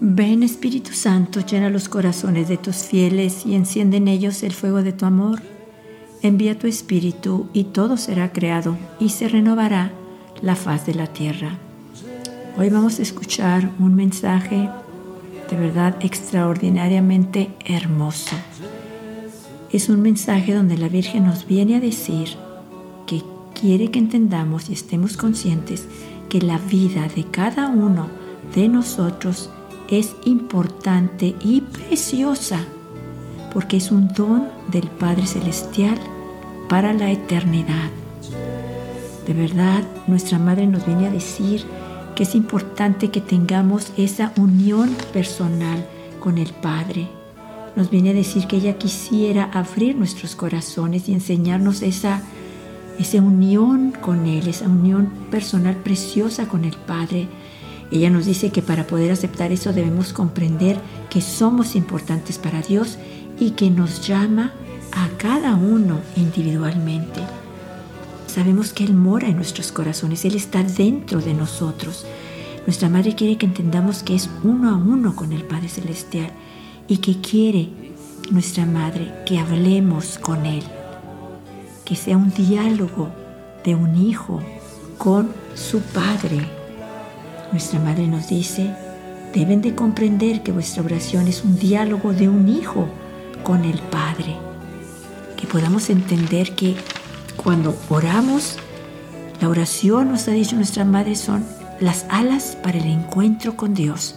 Ven Espíritu Santo, llena los corazones de tus fieles y enciende en ellos el fuego de tu amor. Envía tu Espíritu y todo será creado y se renovará la faz de la tierra. Hoy vamos a escuchar un mensaje de verdad extraordinariamente hermoso. Es un mensaje donde la Virgen nos viene a decir que quiere que entendamos y estemos conscientes que la vida de cada uno de nosotros es importante y preciosa porque es un don del Padre Celestial para la eternidad. De verdad, nuestra Madre nos viene a decir que es importante que tengamos esa unión personal con el Padre. Nos viene a decir que ella quisiera abrir nuestros corazones y enseñarnos esa, esa unión con Él, esa unión personal preciosa con el Padre ella nos dice que para poder aceptar eso debemos comprender que somos importantes para Dios y que nos llama a cada uno individualmente. Sabemos que Él mora en nuestros corazones, Él está dentro de nosotros. Nuestra Madre quiere que entendamos que es uno a uno con el Padre Celestial y que quiere nuestra Madre que hablemos con Él, que sea un diálogo de un hijo con su Padre nuestra Madre nos dice, deben de comprender que vuestra oración es un diálogo de un hijo con el Padre. Que podamos entender que cuando oramos, la oración, nos ha dicho nuestra Madre, son las alas para el encuentro con Dios.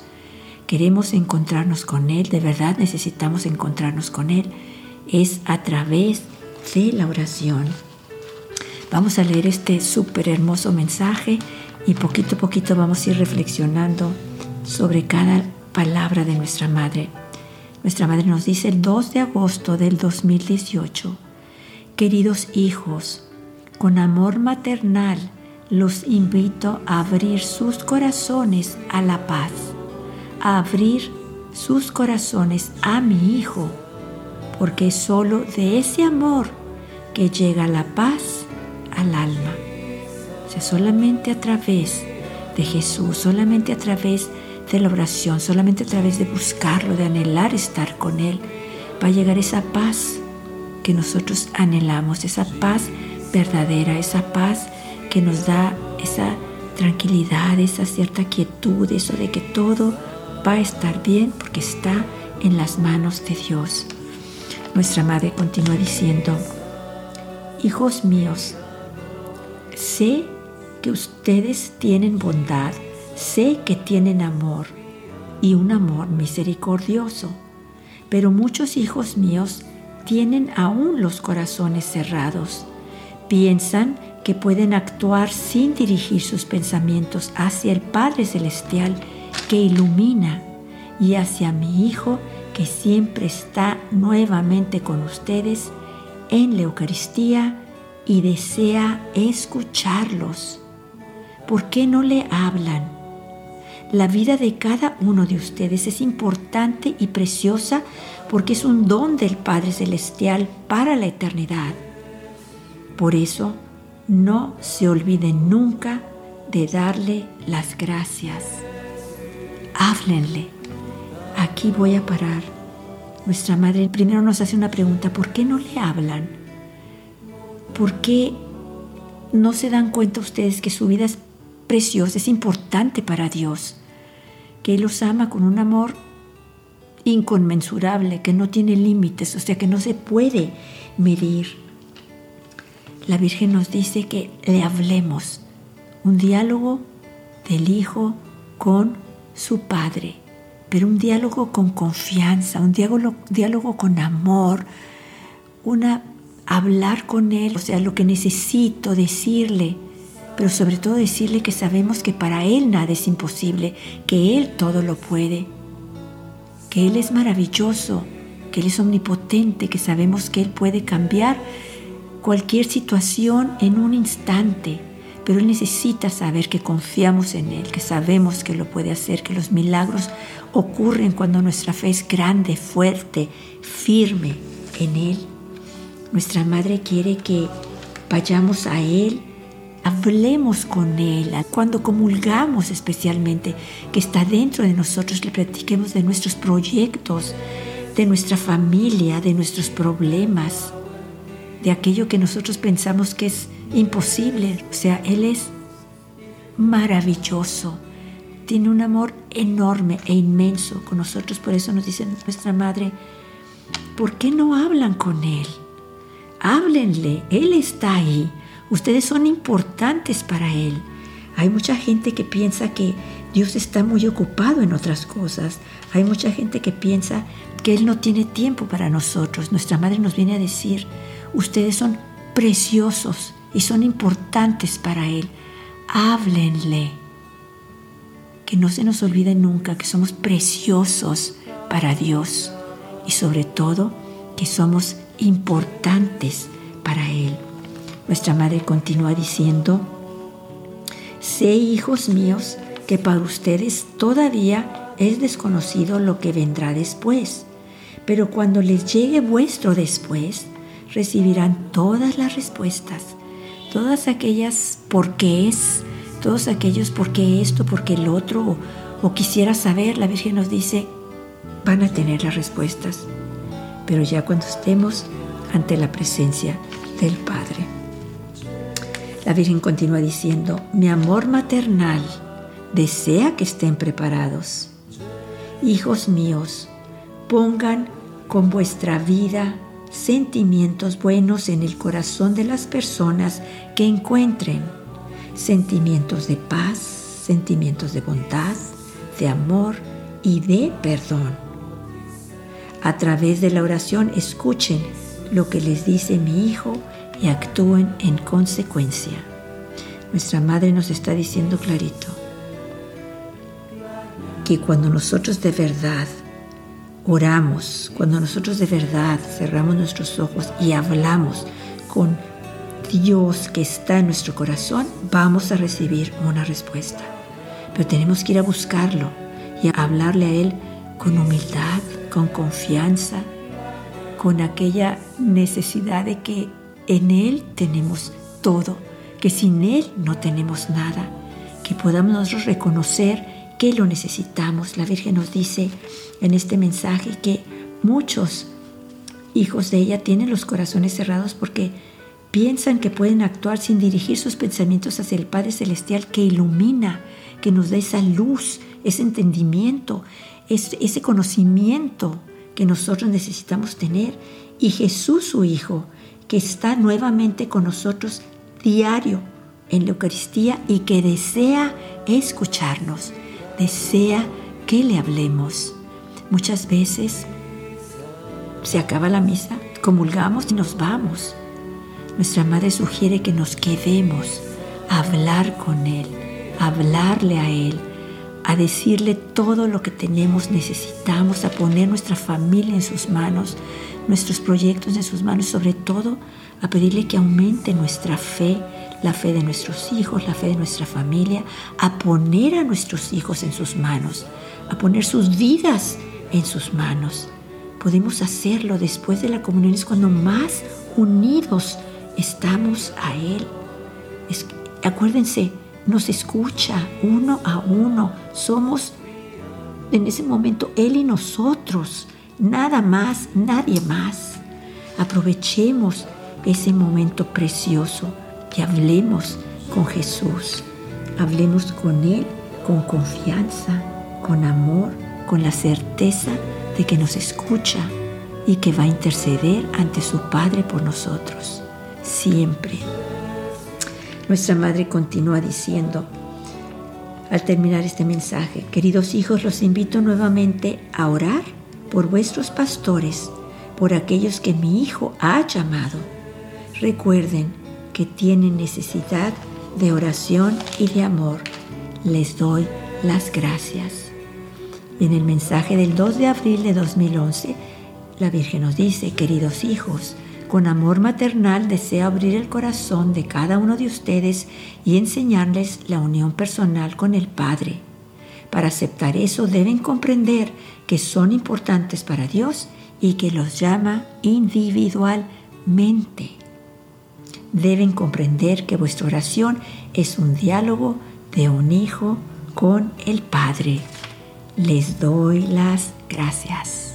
Queremos encontrarnos con Él, de verdad necesitamos encontrarnos con Él. Es a través de la oración. Vamos a leer este súper hermoso mensaje y poquito a poquito vamos a ir reflexionando sobre cada palabra de nuestra Madre. Nuestra Madre nos dice el 2 de agosto del 2018, queridos hijos, con amor maternal los invito a abrir sus corazones a la paz, a abrir sus corazones a mi Hijo, porque es solo de ese amor que llega la paz al alma. Sea, solamente a través de Jesús, solamente a través de la oración, solamente a través de buscarlo, de anhelar estar con Él, va a llegar esa paz que nosotros anhelamos, esa paz verdadera, esa paz que nos da esa tranquilidad, esa cierta quietud, eso de que todo va a estar bien porque está en las manos de Dios. Nuestra madre continúa diciendo, hijos míos, sé que ustedes tienen bondad, sé que tienen amor y un amor misericordioso, pero muchos hijos míos tienen aún los corazones cerrados. Piensan que pueden actuar sin dirigir sus pensamientos hacia el Padre Celestial que ilumina y hacia mi Hijo que siempre está nuevamente con ustedes en la Eucaristía y desea escucharlos. ¿por qué no le hablan? La vida de cada uno de ustedes es importante y preciosa porque es un don del Padre Celestial para la eternidad. Por eso, no se olviden nunca de darle las gracias. Aquí voy a parar. Nuestra madre primero nos hace una pregunta, ¿por qué no le hablan? ¿Por qué no se dan cuenta ustedes que su vida es preciosa, es importante para Dios, que Él los ama con un amor inconmensurable, que no tiene límites, o sea, que no se puede medir. La Virgen nos dice que le hablemos, un diálogo del Hijo con su Padre, pero un diálogo con confianza, un diálogo, diálogo con amor, una hablar con Él, o sea, lo que necesito decirle, pero sobre todo decirle que sabemos que para Él nada es imposible, que Él todo lo puede, que Él es maravilloso, que Él es omnipotente, que sabemos que Él puede cambiar cualquier situación en un instante, pero Él necesita saber que confiamos en Él, que sabemos que lo puede hacer, que los milagros ocurren cuando nuestra fe es grande, fuerte, firme en Él. Nuestra Madre quiere que vayamos a Él, hablemos con Él, cuando comulgamos especialmente, que está dentro de nosotros, le platiquemos de nuestros proyectos, de nuestra familia, de nuestros problemas, de aquello que nosotros pensamos que es imposible. O sea, Él es maravilloso, tiene un amor enorme e inmenso con nosotros. Por eso nos dice nuestra Madre, ¿por qué no hablan con Él? Háblenle, Él está ahí. Ustedes son importantes para Él. Hay mucha gente que piensa que Dios está muy ocupado en otras cosas. Hay mucha gente que piensa que Él no tiene tiempo para nosotros. Nuestra Madre nos viene a decir, ustedes son preciosos y son importantes para Él. Háblenle. Que no se nos olvide nunca que somos preciosos para Dios y sobre todo que somos importantes para Él. Nuestra Madre continúa diciendo, sé hijos míos que para ustedes todavía es desconocido lo que vendrá después, pero cuando les llegue vuestro después, recibirán todas las respuestas, todas aquellas por qué es, todos aquellos por qué esto, por qué el otro, o, o quisiera saber, la Virgen nos dice, van a tener las respuestas, pero ya cuando estemos ante la presencia del Padre. La Virgen continúa diciendo, mi amor maternal desea que estén preparados. Hijos míos, pongan con vuestra vida sentimientos buenos en el corazón de las personas que encuentren. Sentimientos de paz, sentimientos de bondad, de amor y de perdón. A través de la oración escuchen lo que les dice mi hijo y actúen en consecuencia. Nuestra madre nos está diciendo clarito que cuando nosotros de verdad oramos, cuando nosotros de verdad cerramos nuestros ojos y hablamos con Dios que está en nuestro corazón, vamos a recibir una respuesta. Pero tenemos que ir a buscarlo y a hablarle a Él con humildad, con confianza, con aquella necesidad de que en Él tenemos todo, que sin Él no tenemos nada, que podamos nosotros reconocer que lo necesitamos. La Virgen nos dice en este mensaje que muchos hijos de ella tienen los corazones cerrados porque piensan que pueden actuar sin dirigir sus pensamientos hacia el Padre Celestial que ilumina, que nos da esa luz, ese entendimiento, ese conocimiento que nosotros necesitamos tener. Y Jesús, su Hijo, que está nuevamente con nosotros diario en la Eucaristía y que desea escucharnos, desea que le hablemos. Muchas veces se acaba la misa, comulgamos y nos vamos. Nuestra madre sugiere que nos quedemos a hablar con Él, a hablarle a Él, a decirle todo lo que tenemos, necesitamos, a poner nuestra familia en sus manos, nuestros proyectos en sus manos, sobre todo a pedirle que aumente nuestra fe, la fe de nuestros hijos, la fe de nuestra familia, a poner a nuestros hijos en sus manos, a poner sus vidas en sus manos. Podemos hacerlo después de la comunión, es cuando más unidos estamos a Él. acuérdense, nos escucha uno a uno, somos en ese momento Él y nosotros nada más, nadie más. Aprovechemos ese momento precioso que hablemos con Jesús, hablemos con Él con confianza, con amor, con la certeza de que nos escucha y que va a interceder ante su Padre por nosotros, siempre. Nuestra Madre continúa diciendo, al terminar este mensaje, queridos hijos, los invito nuevamente a orar por vuestros pastores, por aquellos que mi Hijo ha llamado. Recuerden que tienen necesidad de oración y de amor. Les doy las gracias. en el mensaje del 2 de abril de 2011, la Virgen nos dice, queridos hijos, con amor maternal deseo abrir el corazón de cada uno de ustedes y enseñarles la unión personal con el Padre. Para aceptar eso deben comprender que son importantes para Dios y que los llama individualmente. Deben comprender que vuestra oración es un diálogo de un hijo con el Padre. Les doy las gracias.